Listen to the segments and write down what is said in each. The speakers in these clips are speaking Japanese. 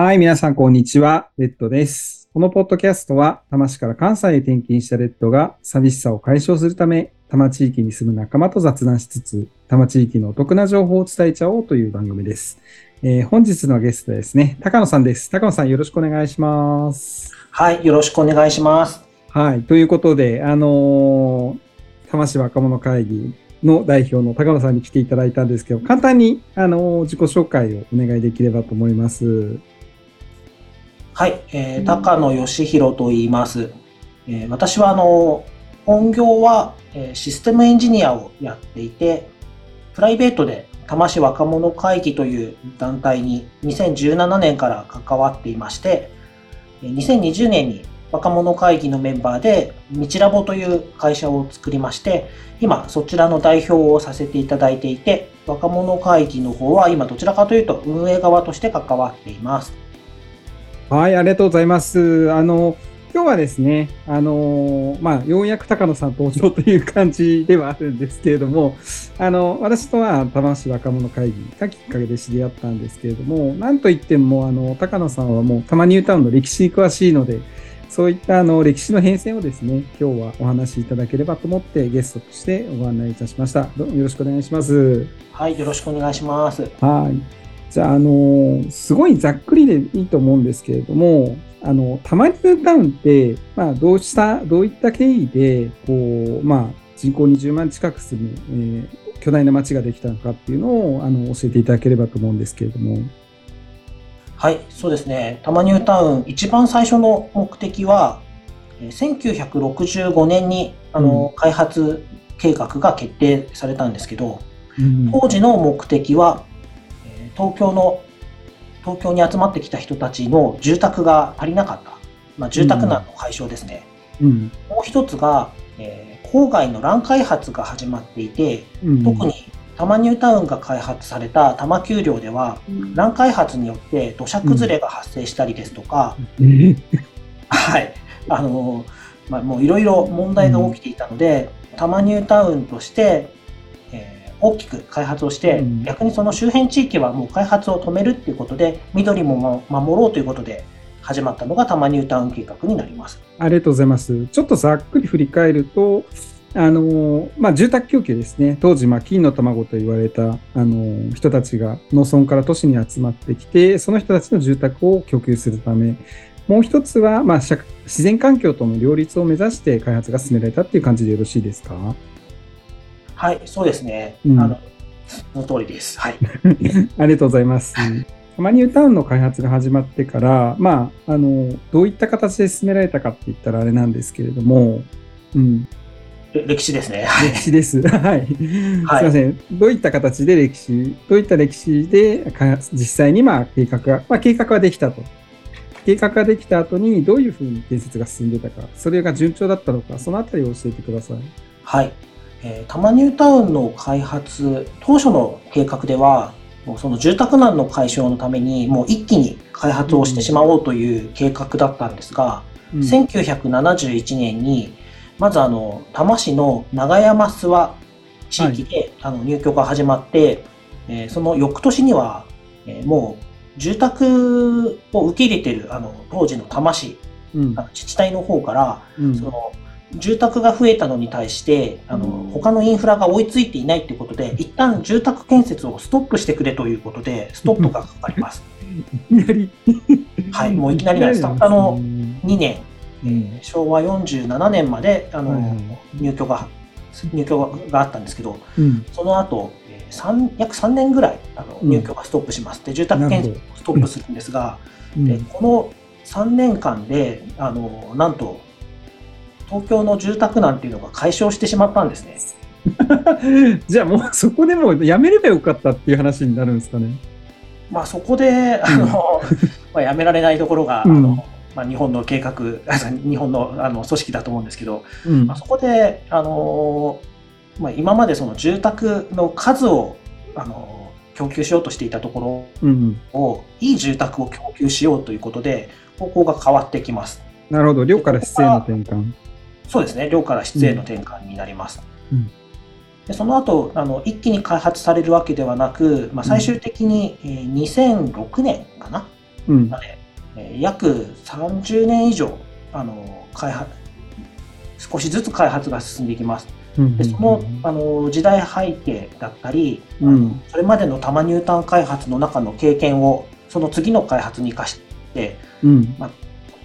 はい、皆さん、こんにちは。レッドです。このポッドキャストは、多摩市から関西へ転勤したレッドが、寂しさを解消するため、多摩地域に住む仲間と雑談しつつ、多摩地域のお得な情報を伝えちゃおうという番組です。えー、本日のゲストですね、高野さんです。高野さん、よろしくお願いします。はい、よろしくお願いします。はい、ということで、あのー、多摩市若者会議の代表の高野さんに来ていただいたんですけど、簡単に、あのー、自己紹介をお願いできればと思います。はい、えー、高野義弘と言います。えー、私はあの本業は、えー、システムエンジニアをやっていて、プライベートで多摩市若者会議という団体に2017年から関わっていまして、2020年に若者会議のメンバーで、道ラボという会社を作りまして、今そちらの代表をさせていただいていて、若者会議の方は今どちらかというと運営側として関わっています。はい、ありがとうございます。あの、今日はですね、あのまあ、ようやく高野さん登場という感じではあるんですけれども、あの、私とは玉市若者会議がきっかけで知り合ったんですけれども、なんといっても、あの、高野さんはもうたまニュータウンの歴史に詳しいので、そういったあの歴史の変遷をですね、今日はお話しいただければと思ってゲストとしてご案内いたしました。どうよろしくお願いします。はい、よろしくお願いします。はい。じゃあ、あの、すごいざっくりでいいと思うんですけれども、あの、たまニュータウンって、まあ、どうした、どういった経緯で、こう、まあ、人口20万近く住む、えー、巨大な街ができたのかっていうのを、あの、教えていただければと思うんですけれども。はい、そうですね。たまニュータウン、一番最初の目的は、1965年に、あの、うん、開発計画が決定されたんですけど、うん、当時の目的は、東京の東京に集まってきた人たちの住宅が足りなかった、まあ、住宅難の解消ですね、うん、もう一つが、えー、郊外の乱開発が始まっていて、うん、特に多摩ニュータウンが開発された多摩丘陵では、うん、乱開発によって土砂崩れが発生したりですとか、はい。あのまあ、もういろいろ問題が起きていたので、多摩ニュータウンとして大きく開発をして、うん、逆にその周辺地域はもう開発を止めるっていうことで、緑も守ろうということで始まったのが多摩ニュータウン計画になります。ありがとうございます。ちょっとざっくり振り返ると、あのまあ、住宅供給ですね、当時、まあ、金の卵と言われたあの人たちが農村から都市に集まってきて、その人たちの住宅を供給するため、もう一つは、まあ、自然環境との両立を目指して開発が進められたっていう感じでよろしいですか？はい、そうですね。うん、あの、その通りです。はい。ありがとうございます。たまニュータウンの開発が始まってから、まあ、あの、どういった形で進められたかって言ったらあれなんですけれども、うん。歴史ですね。歴史です。はい。すみません。どういった形で歴史、どういった歴史で実際にまあ計画が、まあ計画はできたと。計画ができた後にどういうふうに建設が進んでたか、それが順調だったのか、そのあたりを教えてください。はい。えー、多摩ニュータウンの開発、当初の計画では、その住宅難の解消のために、もう一気に開発をしてしまおうという計画だったんですが、うん、1971年に、まずあの、多摩市の長山諏訪地域で、はい、あの入居が始まって、えー、その翌年には、えー、もう住宅を受け入れているあの当時の多摩市、うん、自治体の方から、うん、その住宅が増えたのに対して、あの、他のインフラが追いついていないということで、一旦住宅建設をストップしてくれということで、ストップがかかります。はい、もういきなりなんです。たったの2年、えー、昭和47年まで、あの、入居が、入居があったんですけど、うん、その後、3約3年ぐらいあの入居がストップします。で、住宅建設をストップするんですが、でこの3年間で、あの、なんと、東京の住宅難っていうのが解消してしまったんですね。じゃあもうそこでもやめればよかったっていう話になるんですかね。まあそこで、あの、まあやめられないところが、うん、あの、まあ日本の計画、日本のあの組織だと思うんですけど、うん、まあそこで、あの、まあ今までその住宅の数を、あの、供給しようとしていたところを、うん、いい住宅を供給しようということで、方向が変わってきます。なるほど、量から質への転換。そうですね、量から質への転換になります。うん、でその後あの一気に開発されるわけではなく、まあ、最終的に、えー、2006年かな、うんま。で、えー約30年以上、あの、開発、少しずつ開発が進んでいきます。うんで、その、あの、時代背景だったり、うん。それまでの多摩ニュータウン開発の中の経験を、その次の開発に生かして、うん。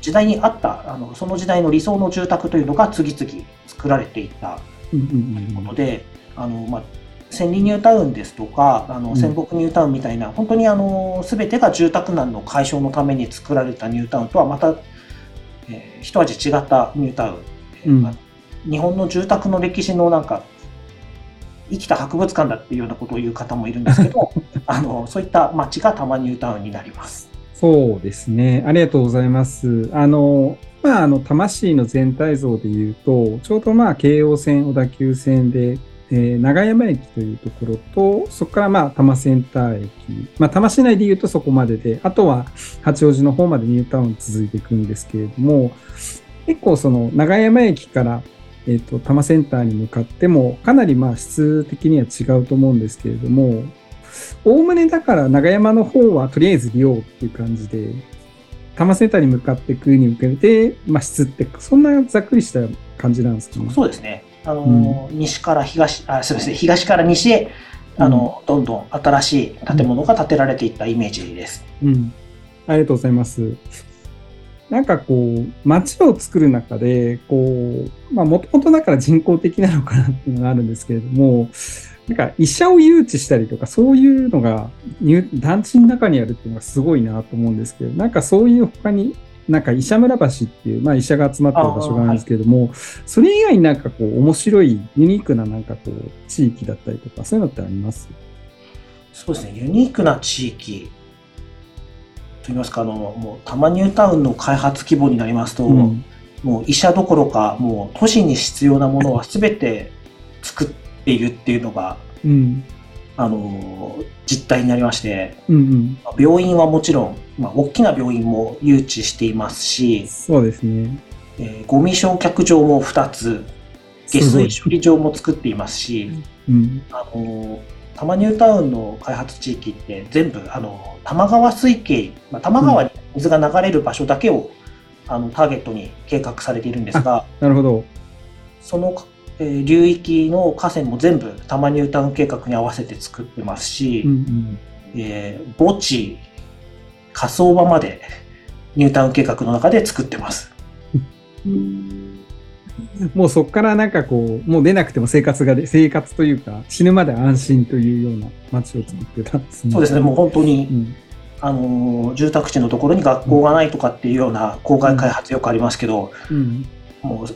時代に合った、あの、その時代の理想の住宅というのが次々作られていったうんうんうんので、あの、まあ、千里ニュータウンですとか、あの、うん仙北ニュータウンみたいな、本当にあの、すべてが住宅難の解消のために作られたニュータウンとはまた、えー一味違ったニュータウン。えーうんまあ日本の住宅の歴史のなんか、生きた博物館だっていうようなことを言う方もいるんですけど、あの、そういった街が多摩ニュータウンになります。そうですね。ありがとうございます。あの、まあ、あの、魂の全体像で言うと、ちょうどまあ、京王線、小田急線で、えー長山駅というところと、そこからまあ、多摩センター駅。まあ、多摩市内で言うとそこまでで、あとは八王子の方までニュータウン続いていくんですけれども、結構その長山駅から、えっ、と、多摩センターに向かっても、かなりまあ、質的には違うと思うんですけれども、おおむねだから長山の方はとりあえず利用っていう感じで、多摩センターに向かっていくに向けて、まあ、質って、そんなざっくりした感じなんですかね。そうですね。あの、西から東、あ、そうですね、東から西へ、あの、どんどん新しい建物が建てられていったイメージです。うん。ありがとうございます。なんかこう、街を作る中で、こう、まあ、もともとだから人工的なのかなっていうのがあるんですけれども、なんか医者を誘致したりとか、そういうのが入団地の中にあるっていうのがすごいなと思うんですけど、なんかそういう他に、なんか医者村橋っていう、まあ医者が集まってる場所があるんですけれども、それ以外になんかこう、面白い、ユニークななんかこう、地域だったりとか、そういうのってあります？そうですね、ユニークな地域といいますか、あの、もう、多摩ニュータウンの開発規模になりますと、うん。もう医者どころか、もう都市に必要なものは全て作っているっていうのが、うん。あの、実態になりまして、うんうん。まあ病院はもちろん、まあ、大きな病院も誘致していますし、そうですね。えーゴミ焼却場も2つ、下水処理場も作っていますし、うん。あの、多摩ニュータウンの開発地域って全部、あの、多摩川水系、まあ、多摩川に水が流れる場所だけを、あの、ターゲットに計画されているんですが、なるほど。その、えー流域の河川も全部多摩ニュータウン計画に合わせて作ってますし、うんうん。えー墓地、火葬場までニュータウン計画の中で作ってます。もうそこからなんかこう、もう出なくても生活がで、生活というか、死ぬまで安心というような街を作ってたんですね。そうですね、もう本当に、うん。あのー住宅地のところに学校がないとかっていうような郊外開発よくありますけど、うん。もうす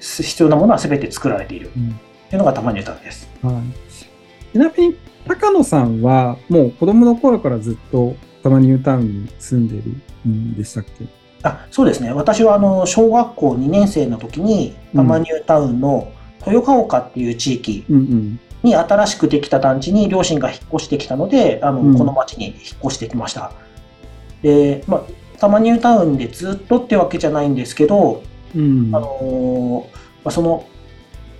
必要なものは全て作られているうん。というのが多摩ニュータウンです。はい。ちなみに、高野さんは、もう子供の頃からずっと多摩ニュータウンに住んでるんでしたっけ？あそうですね、私はあの小学校2年生の時に多摩ニュータウンの豊岡っていう地域うんうん。に新しくできた団地に両親が引っ越してきたので、あのうんこの町に引っ越してきました。で、まあ、多摩ニュータウンでずっとってわけじゃないんですけど、うん。あのーまあ、その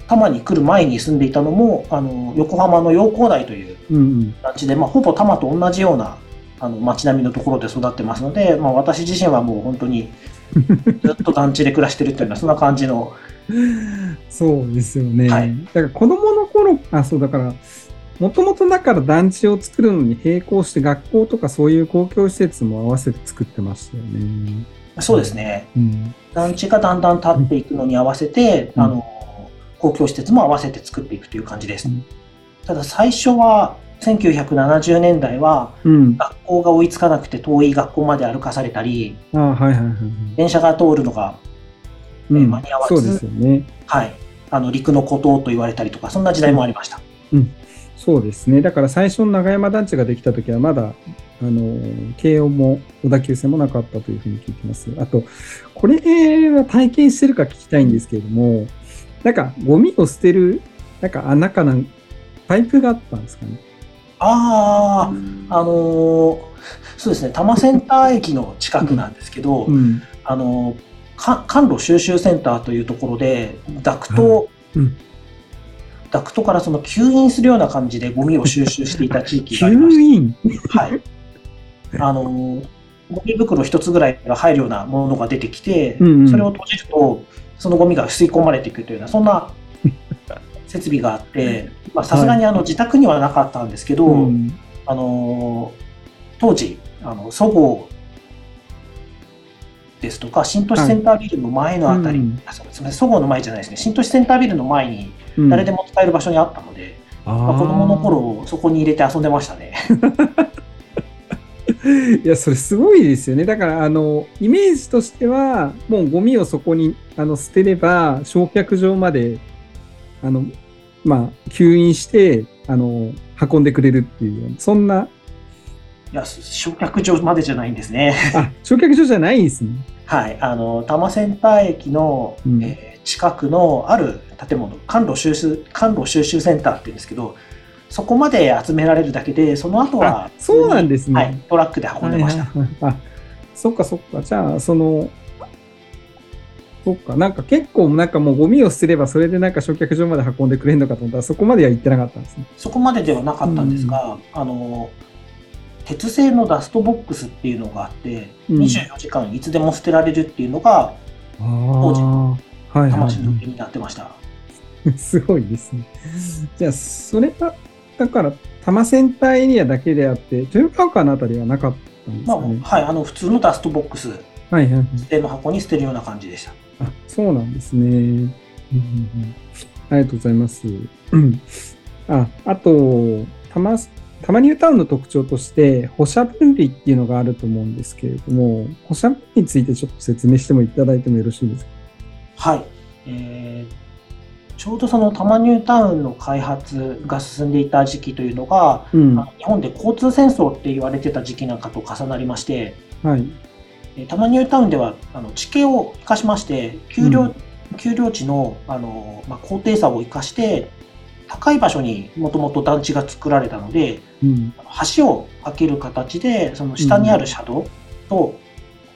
多摩に来る前に住んでいたのも、あの横浜の陽光台といううんうん。団地で、まあ、ほぼ多摩と同じようなあの街並みのところで育ってますので、まあ、私自身はもう本当に ずっと団地で暮らしてるっていうのはそんな感じの、そうですよね。はいだから子供の頃、あ、そうだから、もともとだから団地を作るのに並行して学校とかそういう公共施設も合わせて作ってましたよね。そうですね、うん。団地がだんだん建っていくのに合わせて、うんあの公共施設も合わせて作っていくという感じです。うんただ最初は1970年代はうん。学校が追いつかなくて遠い学校まで歩かされたり。電車が通るのが、うん間に合わず。はい、あの陸の孤島と言われたりとかそんな時代もありました。そうですね。だから最初の長山団地ができた時はまだ、あの、慶応も小田急線もなかったというふうに聞いてます。あと、これは体験してるか聞きたいんですけれども、なんかゴミを捨てる、なんか穴かなんパイプがあったんですかね。ああ、あのーそうですね、多摩センター駅の近くなんですけど、うん。あのーか甘露収集センターというところで、ダクト、うんダクトからその吸引するような感じでゴミを収集していた地域があり吸まし。はい。あのーゴミ袋一つぐらいが入るようなものが出てきて、うんうん。それを閉じると、そのゴミが吸い込まれていくというような、そんな設備があって、まあさすがにあの自宅にはなかったんですけど、うん。あのー当時、あの、そごうですとか、新都市センタービルの前のあたり、うんあそうすみません、そごうの前じゃないですね、新都市センタービルの前にうん誰でも使える場所にあったので、まあ、子供の頃、そこに入れて遊んでましたね。いや、それすごいですよね。だから、あの、イメージとしては、もうゴミをそこにあの捨てれば、焼却場まで、あの、まあ、吸引して、あの、運んでくれるっていうそんな、いや、焼却場までじゃないんですね。あ、焼却場じゃないんですね。はい、あの、多摩センター駅の、うんえー近くのある建物、甘露収集、甘露収集センターって言うんですけど、そこまで集められるだけで、その後はあ、そうなんですね。はい、トラックで運んでました。はいはいはいあ、そっかそっか。じゃあ、その、そっか。なんか結構、なんかもうゴミを捨てれば、それでなんか焼却場まで運んでくれるのかと思ったら、そこまでは行ってなかったんですね。そこまでではなかったんですが、あの、鉄製のダストボックスっていうのがあって、うん24時間いつでも捨てられるっていうのが、ああ。はいはい、魂の気になってました。すごいですね。じゃあ、それが、だから、多摩センターエリアだけであって、豊川川のあたりはなかったんですまあ、かね。はい、あの、普通のダストボックス、はいはいはい。捨ての箱に捨てるような感じでした。あ、そうなんですね。うんうんうんありがとうございます。うんあ、あと、たま、たまニュータウンの特徴として、歩射分離っていうのがあると思うんですけれども、歩射分離についてちょっと説明してもいただいてもよろしいですか？はい。えーちょうどその多摩ニュータウンの開発が進んでいた時期というのが、うん。日本で交通戦争って言われてた時期なんかと重なりまして、はい。えー多摩ニュータウンではあの地形を生かしまして、丘陵,、うん丘陵地のあの、まあ、高低差を生かして、高い場所にもともと団地が作られたので、うん。橋を架ける形で、その下にある車道と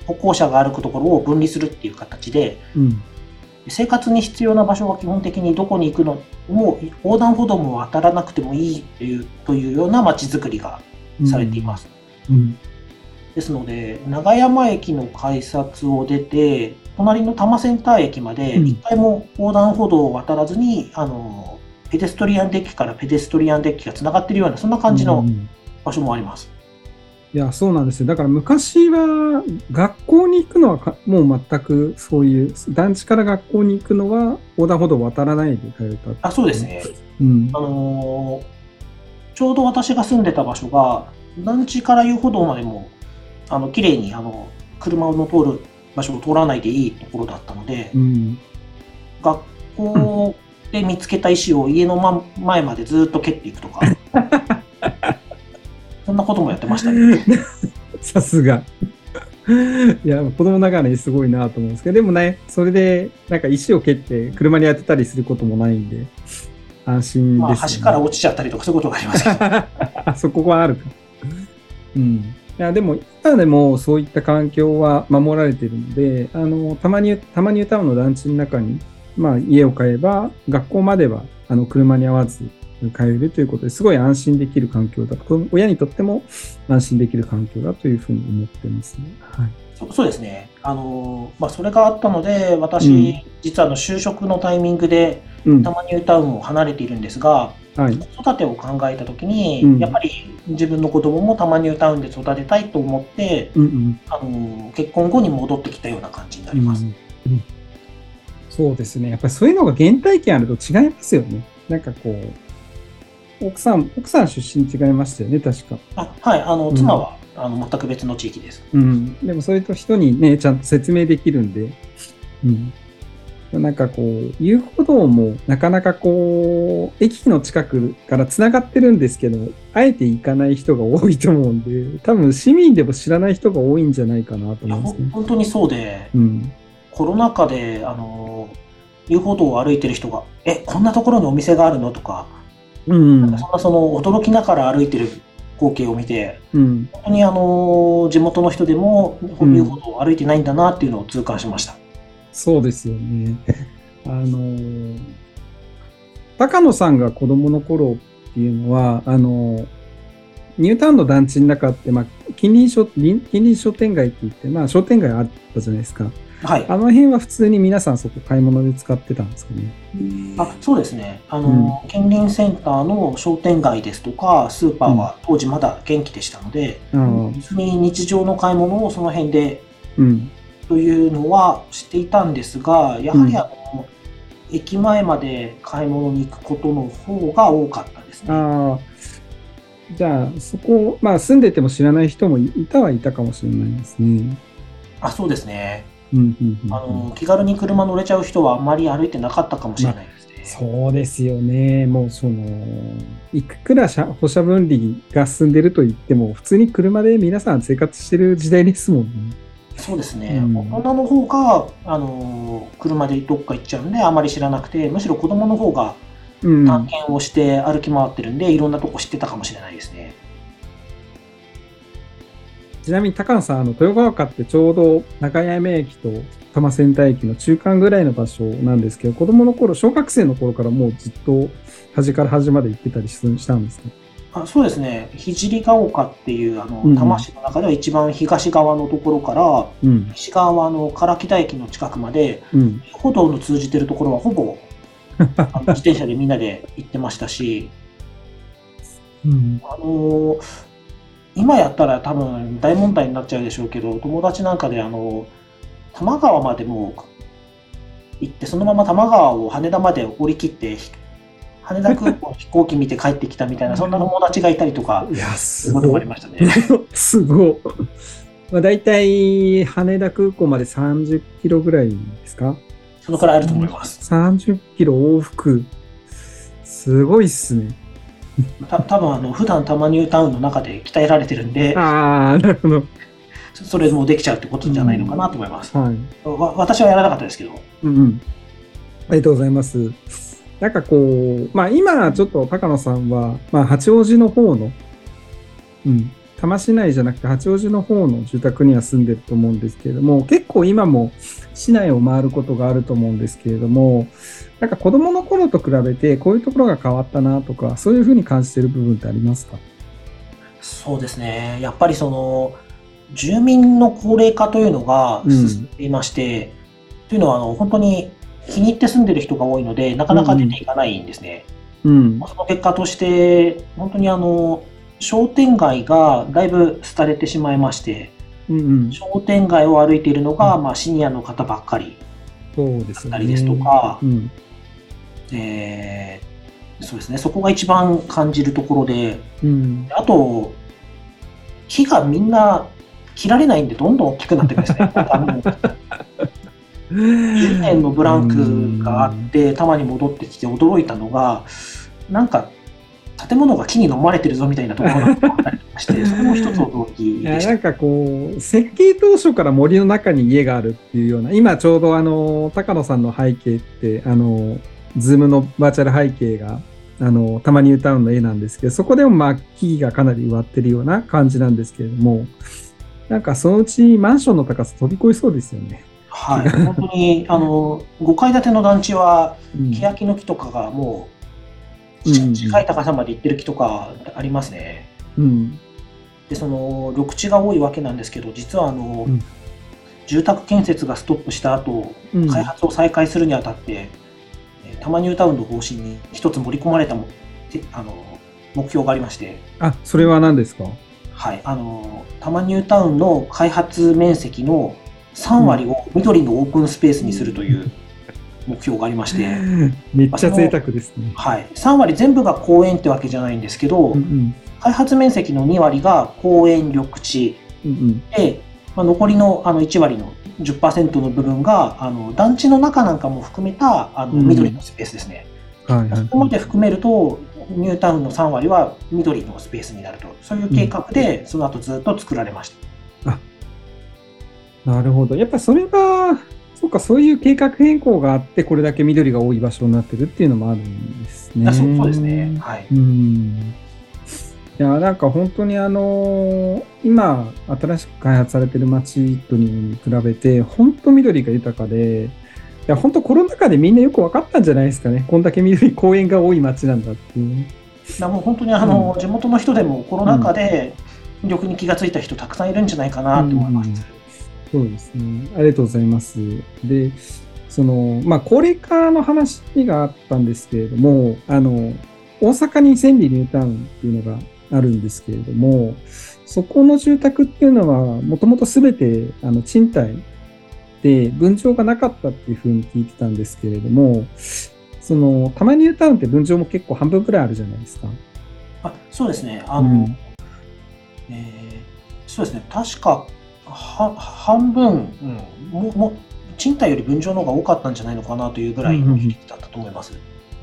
歩行者が歩くところを分離するっていう形で、うん。生活に必要な場所は基本的にどこに行くのも横断歩道も渡らなくてもいいというというような街づくりがされています。うん。ですので、長山駅の改札を出て、隣の多摩センター駅まで一回も横断歩道を渡らずに、あの、ペデストリアンデッキからペデストリアンデッキがつながっているような、そんな感じのうん場所もあります。いや、そうなんですよ。だから昔は学校に行くのはかもう全くそういう、団地から学校に行くのは横断歩道を渡らないで通えた。あ、そうですね。うんあ。のーちょうど私が住んでた場所が、団地から遊歩道までも、あの、綺麗に、あの、車の通る場所を通らないでいいところだったので、うん。学校で見つけた石を家のま前までずっと蹴っていくとか、そんなこともやってましたね。さすが。いや、子供ながらにすごいなと思うんですけど、でもね、それで、なんか石を蹴って車に当てたりすることもないんで、安心まあ、ですよね。橋から落ちちゃったりとかそういうことがありますけど。あ そこはあるか。うん。いや、でも、今でもそういった環境は守られているので、あの、たまに、たまにタウンの団地の中に、まあ、家を買えば、学校までは、あの、車に合わず帰れるということですごい安心できる環境だと、親にとっても安心できる環境だというふうに思ってますね。はい。そそうですね。あのーまあ、それがあったので、私、うん実はあの就職のタイミングで、うん。たまニュータウンを離れているんですが、はい。子育てを考えたときに、うんやっぱり自分の子供もたまニュータウンで育てたいと思って、うんうん。あのー結婚後に戻ってきたような感じになります。うんうんそうですね。やっぱりそういうのが原体験あると違いますよね。なんかこう、奥さん、奥さん出身違いましたよね、確か。あはい、あのうん妻は、あの全く別の地域です。うん。でもそれと人にね、ちゃんと説明できるんで、うん。なんかこう、遊歩道もなかなかこう、駅の近くから繋がってるんですけど、あえて行かない人が多いと思うんで、多分市民でも知らない人が多いんじゃないかなと思いますね。本当にそうで、うん。コロナ禍で、あのー遊歩道を歩いてる人が、え、こんなところにお店があるの？とか、うんなんかそんなその驚きながら歩いてる光景を見て、うん。本当にあのー地元の人でもうん遊歩道を歩いてないんだなっていうのを痛感しました。そうですよね。あのー高野さんが子供の頃っていうのは、あのーニュータウンの団地の中って、まあ、近隣商近隣商店街って言って、まあ、商店街あったじゃないですか。はい。あの辺は普通に皆さんそこ買い物で使ってたんですかね。あそうですね。あの、近隣センターの商店街ですとか、スーパーは当時まだ元気でしたので、ああ、普通に日常の買い物をその辺でうん。というのはしていたんですが、やはりあの、駅前まで買い物に行くことの方が多かったですね。じゃあ、そこ、まあ、住んでても知らない人もいいたはいたかもしれないですね。あそうですね。うん、うん、うん。あの、気軽に車乗れちゃう人はあんまり歩いてなかったかもしれないですね。そうですよね。もうその、いくら車歩車分離が進んでると言っても、普通に車で皆さん生活してる時代ですもんね。そうですね。うん大人の方が、あの、車でどっか行っちゃうんで、あまり知らなくて、むしろ子供の方がうん。探検をして歩き回ってるんで、いろんなとこ知ってたかもしれないですね。ちなみに高野さん、あの、豊川丘ってちょうど中山駅と多摩センター駅の中間ぐらいの場所なんですけど、子供の頃、小学生の頃からもうずっと端から端まで行ってたりししたんですかあそうですね。聖ヶ丘っていう、あの、多摩市の中では一番東側のところから、うん。西側はあの唐北駅の近くまで、うん。歩道の通じてるところはほぼ 自転車でみんなで行ってましたし、うん。あの今やったら多分大問題になっちゃうでしょうけど、友達なんかであの多摩川までも行って、そのまま多摩川を羽田まで降り切って、ひ羽田空港の飛行機見て帰ってきたみたいな、そんな友達がいたりとか、いや、そういありましたね。すごい。まあ、大体、羽田空港まで30キロぐらいですか？そのくらいあると思います。?30 キロ往復。すごいっすね。た多分あの普段多摩ニュータウンの中で鍛えられてるんで、ああ、なるほど。そそれもできちゃうってことじゃないのかなと思います。はい。わ私はやらなかったですけど。うんうん。ありがとうございます。なんかこう、まあ今ちょっと高野さんは、まあ八王子の方の、うん、多摩市内じゃなくて八王子の方の住宅には住んでると思うんですけれども、結構今も市内を回ることがあると思うんですけれども、なんか子供の頃と比べてこういうところが変わったなとか、そういうふうに感じてる部分ってありますか？そうですね。やっぱりその、住民の高齢化というのが進んでいまして、というのはあの本当に気に入って住んでる人が多いので、なかなか出ていかないんですね。うん。その結果として、本当にあの、商店街がだいぶ廃れてしまいまして、うんうん。商店街を歩いているのが、まあ、シニアの方ばっかりそうですよね。だったりですとか、うん。えーそうですね、そこが一番感じるところで、うん。あと、木がみんな切られないんで、どんどん大きくなっていくんですね。なんかもう10年のブランクがあって、たまに戻ってきて驚いたのが、なんか、建物が木に飲まれてるぞみたいなところがあったりして、それも一つ驚きでした。なんかこう、設計当初から森の中に家があるっていうような、今ちょうどあの、高野さんの背景って、あの、ズームのバーチャル背景が、あの、多摩ニュータウンの絵なんですけど、そこでもまあ、木々がかなり植わってるような感じなんですけれども、なんかそのうちマンションの高さ飛び越えそうですよね。はい、本当に、あの、5階建ての団地は、うん欅の木とかがもう、うん近い高さまで行ってる木とかありますね。うん。で、その、緑地が多いわけなんですけど、実はあの、うん住宅建設がストップした後、うん。開発を再開するにあたって、えー多摩ニュータウンの方針に一つ盛り込まれたもてあの目標がありまして、あ、それは何ですか？はい、あの多摩ニュータウンの開発面積の3割を緑のオープンスペースにするという目標がありまして、めっちゃ贅沢ですね。はい、3割全部が公園ってわけじゃないんですけど、うんうん。開発面積の2割が公園緑地。うんうん。で、まあ、残りのあの1割の10%の部分があの団地の中なんかも含めたあのうん緑のスペースですね。はいはいそこまで含めると、ニュータウンの3割は緑のスペースになると、そういう計画で、その後ずっと作られました。なるほど。やっぱそれが、そうか、そういう計画変更があって、これだけ緑が多い場所になってるっていうのもあるんですね。あそうそうですね。はい。うん。いや、なんか本当にあの今、新しく開発されてる街とに比べて、本当緑が豊かで、いや、本当コロナ禍でみんなよく分かったんじゃないですかね。こんだけ緑、公園が多い街なんだっていう。だもう本当にあの、地元の人でもコロナ禍で魅力に気がついた人たくさんいるんじゃないかなと思います。うん、そうですね。ありがとうございます。で、その、まあ、高齢化の話があったんですけれども、あの、大阪に千里ニュータウンっていうのがあるんですけれども、そこの住宅っていうのは、もともとすべてあの賃貸で分譲がなかったっていうふうに聞いてたんですけれども、その、たまにニュータウンって分譲も結構半分くらいあるじゃないですか。あそうですね。あの、うん、えー、そうですね。確か、は半分、うん、もも賃貸より分譲の方が多かったんじゃないのかなというぐらいの比率だったと思います。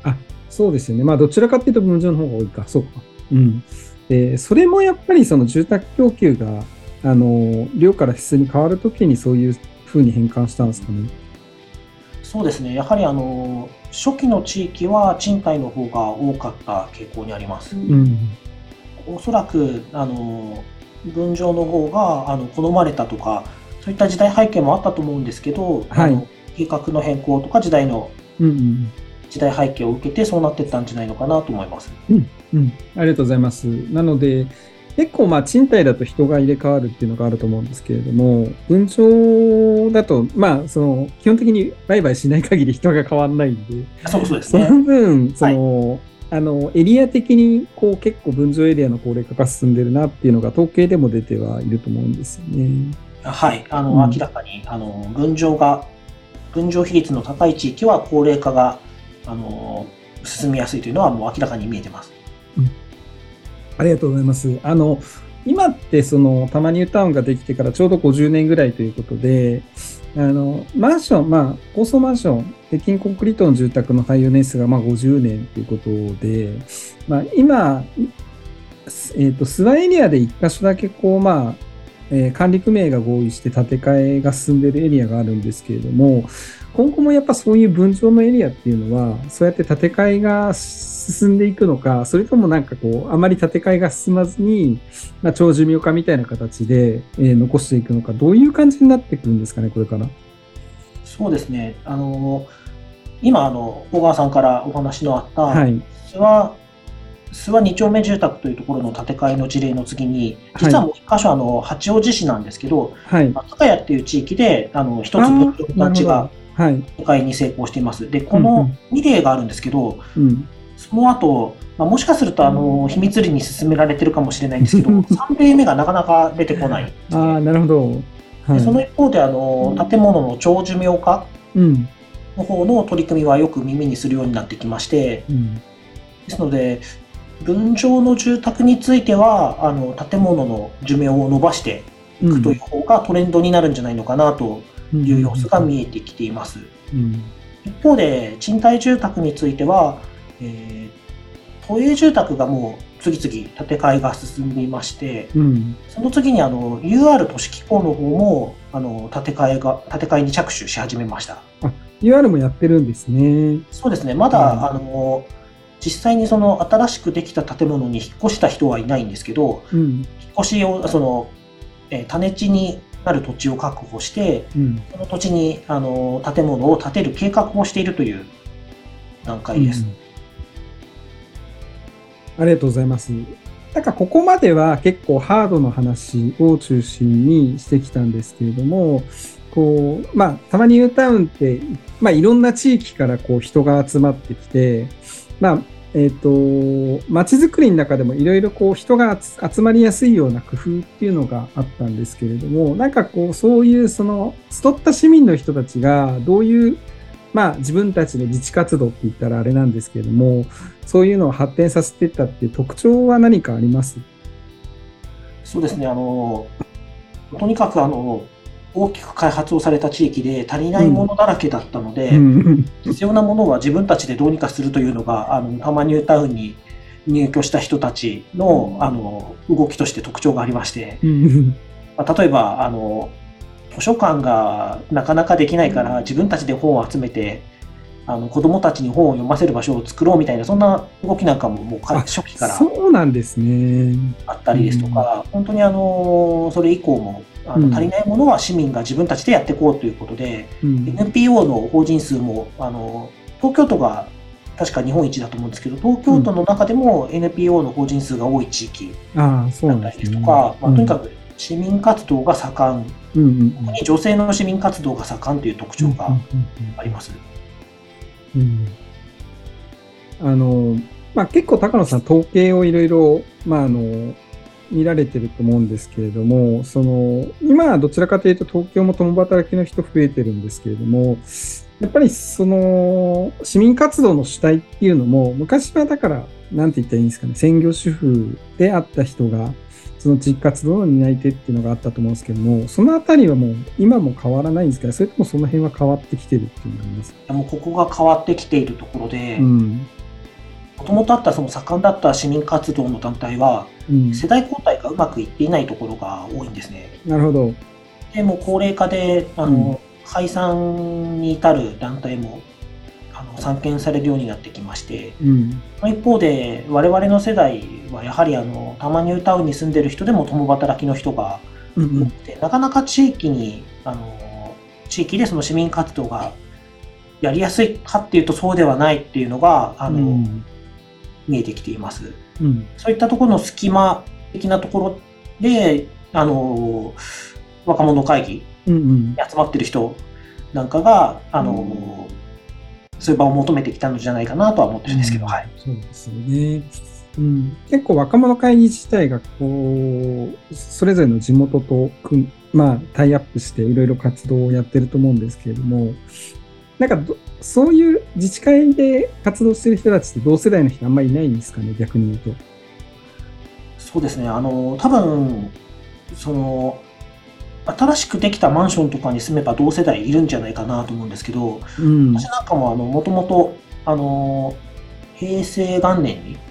あそうですよね。まあ、どちらかっていうと分譲の方が多いか。そうか。うん。で、それもやっぱりその住宅供給が、あの、量から質に変わるときにそういうふうに変換したんですかね。そうですね。やはりあの、初期の地域は賃貸の方が多かった傾向にあります。うん、おそらく、あの、分譲の方があの好まれたとか、そういった時代背景もあったと思うんですけど、はい、あの計画の変更とか時代の時代背景を受けてそうなっていったんじゃないのかなと思います。うん、うん、ありがとうございます。なので、結構まあ賃貸だと人が入れ替わるっていうのがあると思うんですけれども、分譲だと、まあ、その、基本的に売買しない限り人が変わらないんで、そうそうですね。その分、その、はい、あの、エリア的に、こう、結構分譲エリアの高齢化が進んでるなっていうのが統計でも出てはいると思うんですよね。はい、あの、うん、明らかに、あの、分譲が、分譲比率の高い地域は高齢化が、あの、進みやすいというのはもう明らかに見えてます。ありがとうございます。あの、今ってその、たまニュータウンができてからちょうど50年ぐらいということで、あの、マンション、まあ、高層マンション、鉄筋コンクリートの住宅の耐用年数がまあ50年ということで、まあ、今、えっ、ー、と、諏訪エリアで一箇所だけこう、まあ、えー、管理組合が合意して建て替えが進んでいるエリアがあるんですけれども、今後もやっぱそういう分譲のエリアっていうのは、そうやって建て替えが進んでいくのか、それともなんかこう、あまり建て替えが進まずに、まあ、長寿命化みたいな形で、えー、残していくのか、どういう感じになっていくんですかね、これから。そうですね。あの、今、あの、小川さんからお話のあった、はい、は諏訪二丁目住宅というところの建て替えの事例の次に、実はもう一箇所、あの、八王子市なんですけど、はい。高谷っていう地域で、あの、一つの団地が、はい。に成功しています。で、この2例があるんですけど、うん、その後、まあ、もしかすると、あの、秘密裏に進められてるかもしれないんですけど、3例目がなかなか出てこない、ああ、なるほど。はい、でその一方で、あの、建物の長寿命化の方の取り組みはよく耳にするようになってきまして、うん、ですので、分譲の住宅については、あの、建物の寿命を伸ばしていくという方がトレンドになるんじゃないのかなという様子が見えてきています。一方で、賃貸住宅については、えー、都営住宅がもう次々建て替えが進んでいまして、うん、その次にあの UR 都市機構の方もあの建て替えが建て替えに着手し始めました。あ、UR もやってるんですね。そうですね。まだ、うん、あの実際にその新しくできた建物に引っ越した人はいないんですけど、うん、引っ越しを、その、えー、種地になる土地を確保して、うん、その土地にあの建物を建てる計画をしているという段階です。うん、ありがとうございます。なんかここまでは結構ハードの話を中心にしてきたんですけれども、こう、まあ、たまにニュータウンって、まあ、いろんな地域からこう人が集まってきて、まあ、えっ、ー、と、街づくりの中でもいろいろこう人が集まりやすいような工夫っていうのがあったんですけれども、なんかこう、そういうその、集った市民の人たちがどういう、まあ自分たちの自治活動って言ったらあれなんですけれども、そういうのを発展させていったっていう特徴は何かあります？そうですね、あの、とにかくあの、大きく開発をされた地域で足りないものだらけだったので、うん、必要なものは自分たちでどうにかするというのが、あの、タマニュータウンに入居した人たちの、あの、動きとして特徴がありまして、まあ、例えば、あの、図書館がなかなかできないから自分たちで本を集めて、あの子供たちに本を読ませる場所を作ろうみたいな、そんな動きなんかももう初期からそうなんですね。あったりですとか、本当にあのそれ以降もあの足りないものは市民が自分たちでやっていこうということで、うん、NPO の法人数もあの東京都が確か日本一だと思うんですけど、東京都の中でも NPO の法人数が多い地域だったりなんですとか、まあ、とにかく、く市民活動が盛ん、うんうん特に女性の市民活動が盛んという特徴があります。うん。あの、まあ、結構高野さん統計をいろいろ、まあ、あの、見られてると思うんですけれども、その、今はどちらかというと東京も共働きの人増えてるんですけれども、やっぱりその、市民活動の主体っていうのも、昔はだから、なんて言ったらいいんですかね、専業主婦であった人が、その地域活動の担い手っていうのがあったと思うんですけども、そのあたりはもう今も変わらないんですかそれともその辺は変わってきてるっていうのがあります？もここが変わってきているところで、うん。もともとあったその盛んだった市民活動の団体は、うん。世代交代がうまくいっていないところが多いんですね。なるほど。でもう高齢化であの、うん解散に至る団体もあの散見されるようになってきまして、うん。一方で我々の世代はやはりあの多摩ニュータウンに住んでる人でも共働きの人がうん多くて、なかなか地域にあの地域でその市民活動がやりやすいかっていうとそうではないっていうのがあの、うん。見えてきています。うん。そういったところの隙間的なところであの若者会議うん。うん。に集まってる人なんかがあの、そういう場を求めてきたのじゃないかなとは思ってるんですけど、はい。そうですよね。うん、結構若者会議自体がこうそれぞれの地元とまあ、タイアップしていろいろ活動をやってると思うんですけれどもなんかどそういう自治会で活動してる人たちって同世代の人あんまりいないんですかね逆に言うと。そうですね。あの、多分、その、新しくできたマンションとかに住めば同世代いるんじゃないかなと思うんですけど、うん私なんかもあの、もともと、あの、平成元年にうん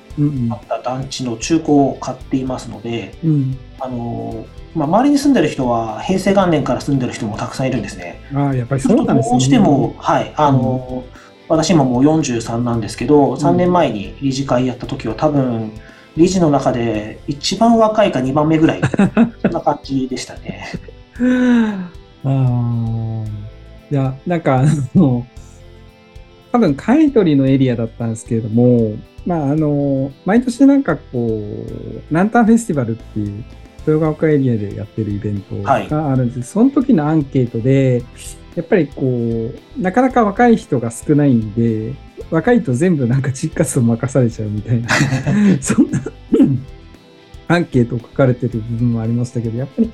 あった団地の中古を買っていますので、うんあの、まあ、周りに住んでる人は平成元年から住んでる人もたくさんいるんですね。うん、ああやっぱりそうなんですね。どうしても、はい、あの、私今もう43なんですけど、3年前に理事会やった時は多分、理事の中で一番若いか2番目ぐらい、そんな感じでしたね。ああ。いや、なんか、あの、多分、買い取りのエリアだったんですけれども、まあ、あの、毎年なんかこう、ランタンフェスティバルっていう、豊ヶ丘エリアでやってるイベントがあるんです、その時のアンケートで、やっぱりこう、なかなか若い人が少ないんで、若いと全部なんか実活動任されちゃうみたいな、そんなアンケートを書かれてる部分もありましたけど、やっぱり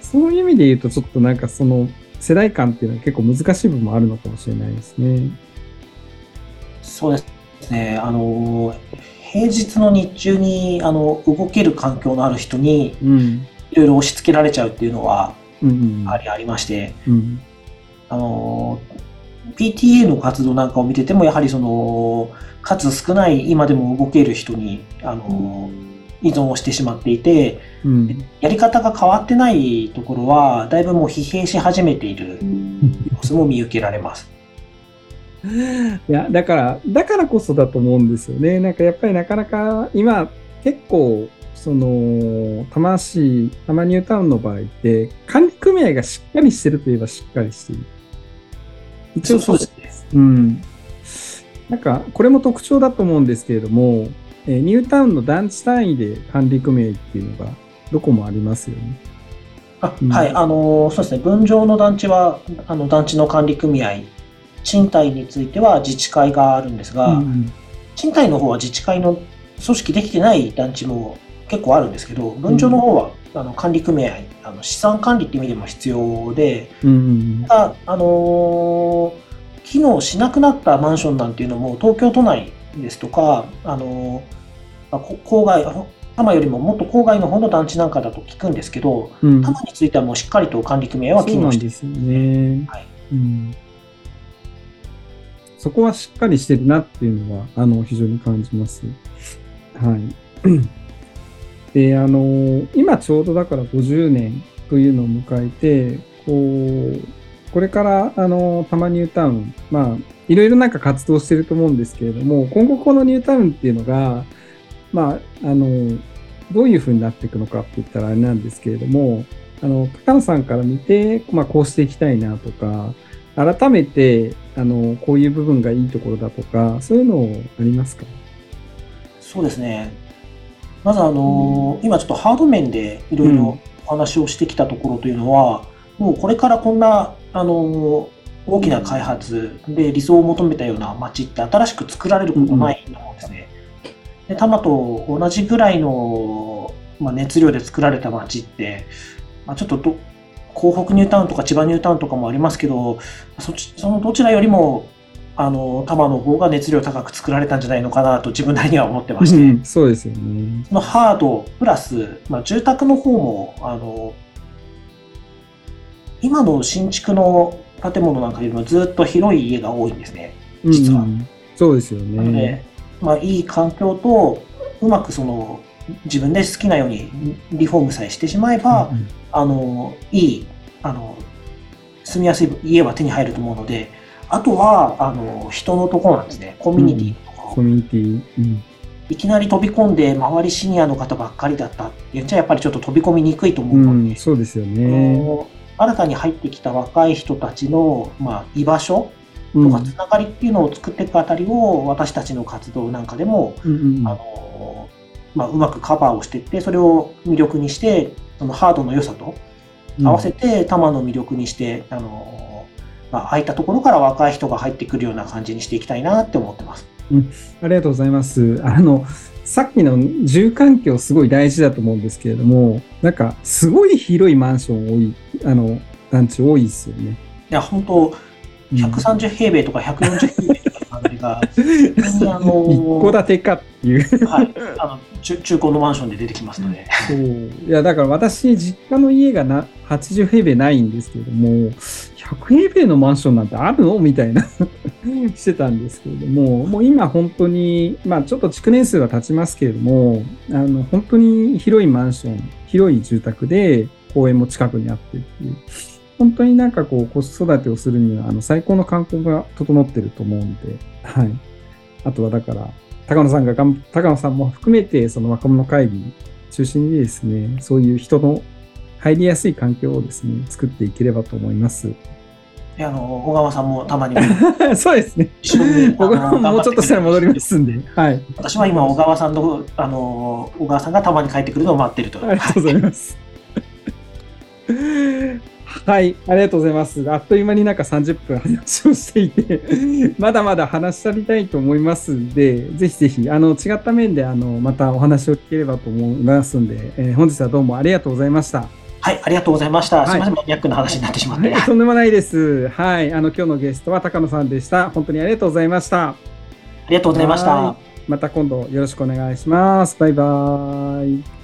そういう意味で言うと、ちょっとなんかその世代間っていうのは結構難しい部分もあるのかもしれないですね。そうですね。あの、平日の日中に、あの、動ける環境のある人に、うん。いろいろ押し付けられちゃうっていうのは、うんうんやはりありまして、うん。あの、PTA の活動なんかを見てても、やはりその、数少ない今でも動ける人に、あの、依存をしてしまっていて、うん。やり方が変わってないところは、だいぶもう疲弊し始めている様子も見受けられます。いや、だから、だからこそだと思うんですよね。なんかやっぱりなかなか今、結構、その、多摩市、多摩ニュータウンの場合って、管理組合がしっかりしてるといえばしっかりしている。一応そうですね。うん。なんか、これも特徴だと思うんですけれども、えーニュータウンの団地単位で管理組合っていうのが、どこもありますよね。あうんはい、あの、そうですね。分譲の団地は、あの、団地の管理組合、賃貸については自治会があるんですが、うん賃貸の方は自治会の組織できてない団地も結構あるんですけど、分譲の方は、あの管理組合、あの資産管理っていう意味でも必要で、うんあのー機能しなくなったマンションなんていうのも東京都内ですとか、あのー郊外、あ多摩よりももっと郊外の方の団地なんかだと聞くんですけど、うん。多摩についてはもうしっかりと管理組合は機能している。んですよね。はいうん。そこはしっかりしてるなっていうのは、あの、非常に感じます。はい。で、あの、今ちょうどだから50年というのを迎えて、こう、これから、あの、多摩ニュータウン、まあ、いろいろなんか活動してると思うんですけれども、今後このニュータウンっていうのが、まあ、あの、どういう風になっていくのかって言ったらあれなんですけれども、あの、高野さんから見て、まあ、こうしていきたいなとか、改めて、あの、こういう部分がいいところだとか、そういうのありますか？そうですね。まずあのー今ちょっとハード面でいろいろお話をしてきたところというのは、もうこれからこんな、あのー大きな開発で理想を求めたような街って新しく作られることないと思うんですね。で、多摩と同じぐらいの、まあ、熱量で作られた街って、まあ、ちょっとど港北ニュータウンとか千葉ニュータウンとかもありますけど、そそのどちらよりもあの多摩の方が熱量高く作られたんじゃないのかなと自分なりには思ってまして、うんそうですよね。そのハードプラス、まあ、住宅の方もあの今の新築の建物なんかよりもずっと広い家が多いんですね。実はうんうんそうですよなのでね。、まあ、いい環境とうまくその自分で好きなようにリフォームさえしてしまえば、うんあのいいあの住みやすい家は手に入ると思うのであとはあの人のところなんですね。コミュニティとか、コミュニティ。うん。いきなり飛び込んで周りシニアの方ばっかりだったって言っちゃやっぱりちょっと飛び込みにくいと思ううので、ん、そうですよあね。の新たに入ってきた若い人たちの、まあ、居場所うん。とかつながりっていうのを作っていくあたりを私たちの活動なんかでも、うんうん。あのまあ、うまくカバーをしていってそれを魅力にしてそのハードの良さと合わせて多摩の魅力にして、あのまあ、空いたところから若い人が入ってくるような感じにしていきたいなって思ってます。ありがとうございます。あの、さっきの住環境すごい大事だと思うんですけれども、なんか、すごい広いマンション多い、あの、団地多いですよね。いや本当うん130平米とか140平米とかの感じが、あ の一戸建てかっていう。はい、あの中中古のマンションで出てきますので、そう。いや、だから私、実家の家がな80平米ないんですけれども、100平米のマンションなんてあるのみたいな。してたんですけれども、もう今本当に、まあちょっと築年数は経ちますけれども、あの、本当に広いマンション、広い住宅で公園も近くにあってっていう、本当になんかこう、子育てをするには、あの、最高の観光が整ってると思うんで、はい。あとはだから、高野さんががん、高野さんも含めて、その若者会議中心にですね、そういう人の入りやすい環境をですね、作っていければと思います。であの小川さんもたまに そうですね。一緒に僕 あのももうちょっとしたら戻りますんで、はい。私は今小川さんのあの小川さんがたまに帰ってくるのを待ってると。ありがとうございます。はい、ありがとうございます。あっという間になんか30分話をしていて、まだまだ話し足りたいと思いますんで、ぜひぜひ、あの、違った面で、あの、またお話を聞ければと思いますんで、えー本日はどうもありがとうございました。はい、ありがとうございました。はいすみません、マニアックな話になってしまって。はい、とんでもないです。はい、あの、今日のゲストは高野さんでした。本当にありがとうございました。ありがとうございました。はいまた今度よろしくお願いします。バイバーイ。